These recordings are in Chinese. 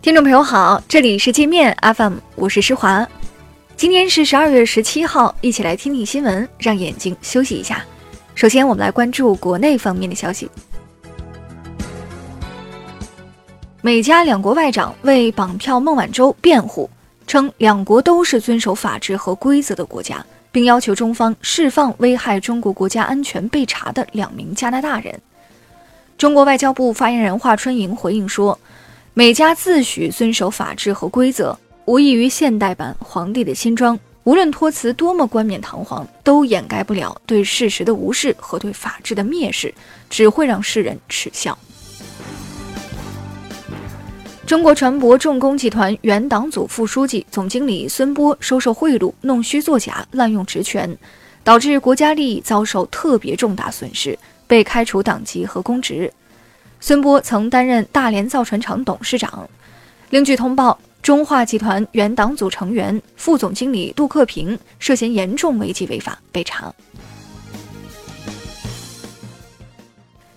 听众朋友好，这里是界面 FM，我是施华。今天是十二月十七号，一起来听听新闻，让眼睛休息一下。首先，我们来关注国内方面的消息。美加两国外长为绑票孟晚舟辩护，称两国都是遵守法治和规则的国家，并要求中方释放危害中国国家安全被查的两名加拿大人。中国外交部发言人华春莹回应说。美加自诩遵守法治和规则，无异于现代版皇帝的新装。无论托词多么冠冕堂皇，都掩盖不了对事实的无视和对法治的蔑视，只会让世人耻笑。中国船舶重工集团原党组副书记、总经理孙波收受贿赂、弄虚作假、滥用职权，导致国家利益遭受特别重大损失，被开除党籍和公职。孙波曾担任大连造船厂董事长。另据通报，中化集团原党组成员、副总经理杜克平涉嫌严重违纪违法被查。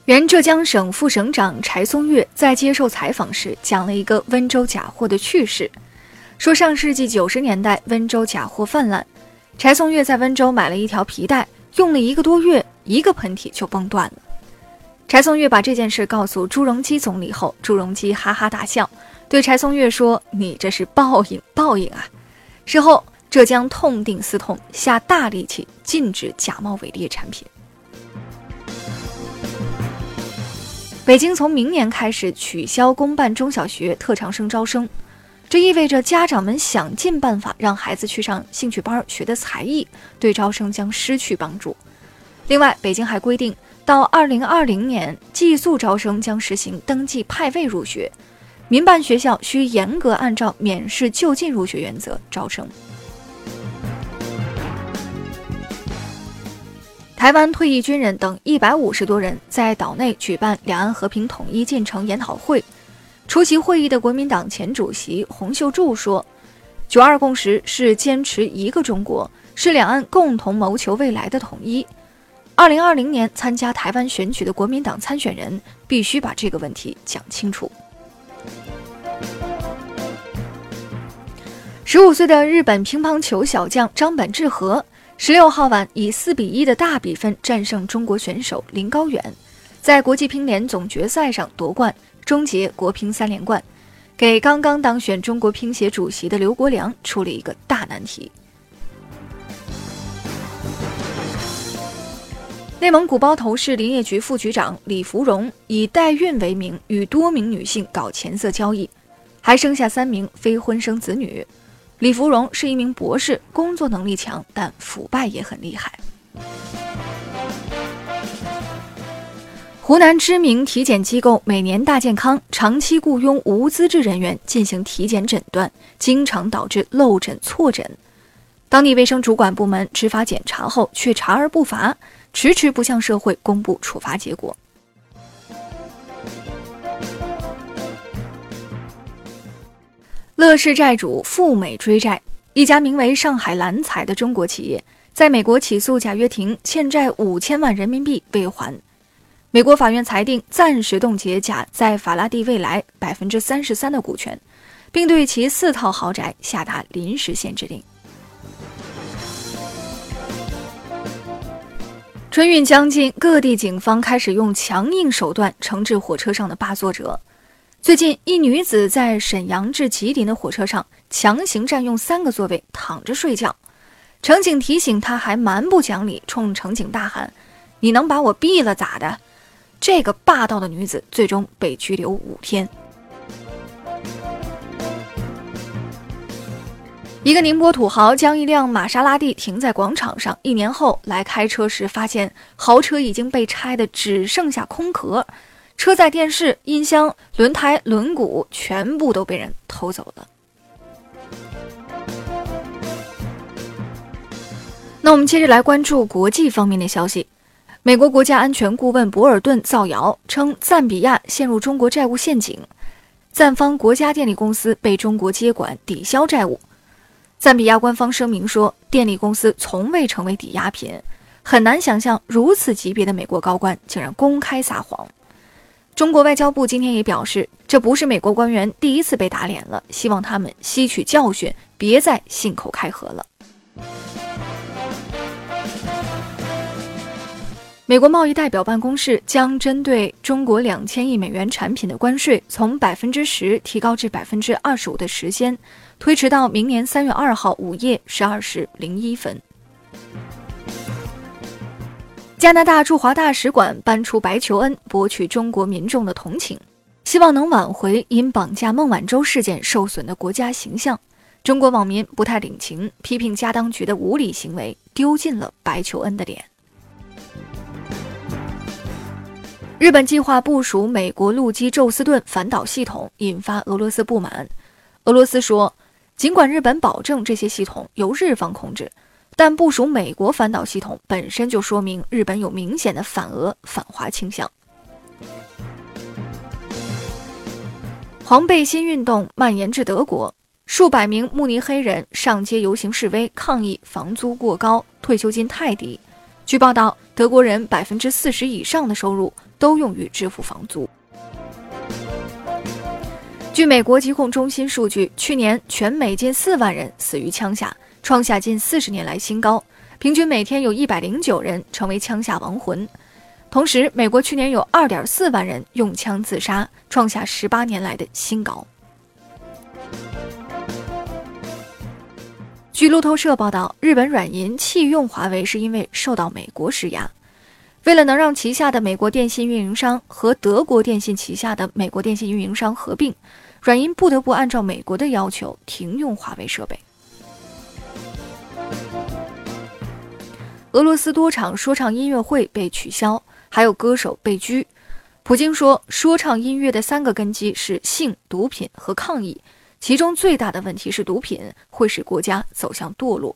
原浙江省副省长柴松岳在接受采访时讲了一个温州假货的趣事，说上世纪九十年代温州假货泛滥，柴松岳在温州买了一条皮带，用了一个多月，一个喷嚏就崩断了。柴松岳把这件事告诉朱镕基总理后，朱镕基哈哈大笑，对柴松岳说：“你这是报应，报应啊！”事后，浙江痛定思痛，下大力气禁止假冒伪劣产品。北京从明年开始取消公办中小学特长生招生，这意味着家长们想尽办法让孩子去上兴趣班学的才艺，对招生将失去帮助。另外，北京还规定。到二零二零年，寄宿招生将实行登记派位入学，民办学校需严格按照免试就近入学原则招生。台湾退役军人等一百五十多人在岛内举办两岸和平统一进程研讨会，出席会议的国民党前主席洪秀柱说：“九二共识是坚持一个中国，是两岸共同谋求未来的统一。”二零二零年参加台湾选举的国民党参选人必须把这个问题讲清楚。十五岁的日本乒乓球小将张本智和十六号晚以四比一的大比分战胜中国选手林高远，在国际乒联总决赛上夺冠，终结国乒三连冠，给刚刚当选中国乒协主席的刘国梁出了一个大难题。内蒙古包头市林业局副局长李福荣以代孕为名与多名女性搞钱色交易，还生下三名非婚生子女。李福荣是一名博士，工作能力强，但腐败也很厉害。湖南知名体检机构每年大健康长期雇佣无资质人员进行体检诊断，经常导致漏诊错诊。当地卫生主管部门执法检查后，却查而不罚。迟迟不向社会公布处罚结果。乐视债主赴美追债，一家名为上海蓝彩的中国企业在美国起诉贾跃亭欠债五千万人民币未还，美国法院裁定暂时冻结贾在法拉第未来百分之三十三的股权，并对其四套豪宅下达临时限制令。春运将近，各地警方开始用强硬手段惩治火车上的霸座者。最近，一女子在沈阳至吉林的火车上强行占用三个座位，躺着睡觉。乘警提醒她，还蛮不讲理，冲乘警大喊：“你能把我毙了咋的？”这个霸道的女子最终被拘留五天。一个宁波土豪将一辆玛莎拉蒂停在广场上，一年后来开车时，发现豪车已经被拆的只剩下空壳，车载电视、音箱、轮胎、轮毂全部都被人偷走了。那我们接着来关注国际方面的消息，美国国家安全顾问博尔顿造谣称，赞比亚陷入中国债务陷阱，赞方国家电力公司被中国接管抵消债务。赞比亚官方声明说，电力公司从未成为抵押品，很难想象如此级别的美国高官竟然公开撒谎。中国外交部今天也表示，这不是美国官员第一次被打脸了，希望他们吸取教训，别再信口开河了。美国贸易代表办公室将针对中国两千亿美元产品的关税从百分之十提高至百分之二十五的时间，推迟到明年三月二号午夜十二时零一分。加拿大驻华大使馆搬出白求恩，博取中国民众的同情，希望能挽回因绑架孟晚舟事件受损的国家形象。中国网民不太领情，批评加当局的无理行为丢尽了白求恩的脸。日本计划部署美国陆基宙斯盾反导系统，引发俄罗斯不满。俄罗斯说，尽管日本保证这些系统由日方控制，但部署美国反导系统本身就说明日本有明显的反俄反华倾向。黄背心运动蔓延至德国，数百名慕尼黑人上街游行示威，抗议房租过高、退休金太低。据报道，德国人百分之四十以上的收入。都用于支付房租。据美国疾控中心数据，去年全美近四万人死于枪下，创下近四十年来新高，平均每天有一百零九人成为枪下亡魂。同时，美国去年有二点四万人用枪自杀，创下十八年来的新高。据路透社报道，日本软银弃用华为是因为受到美国施压。为了能让旗下的美国电信运营商和德国电信旗下的美国电信运营商合并，软银不得不按照美国的要求停用华为设备。俄罗斯多场说唱音乐会被取消，还有歌手被拘。普京说，说唱音乐的三个根基是性、毒品和抗议，其中最大的问题是毒品会使国家走向堕落。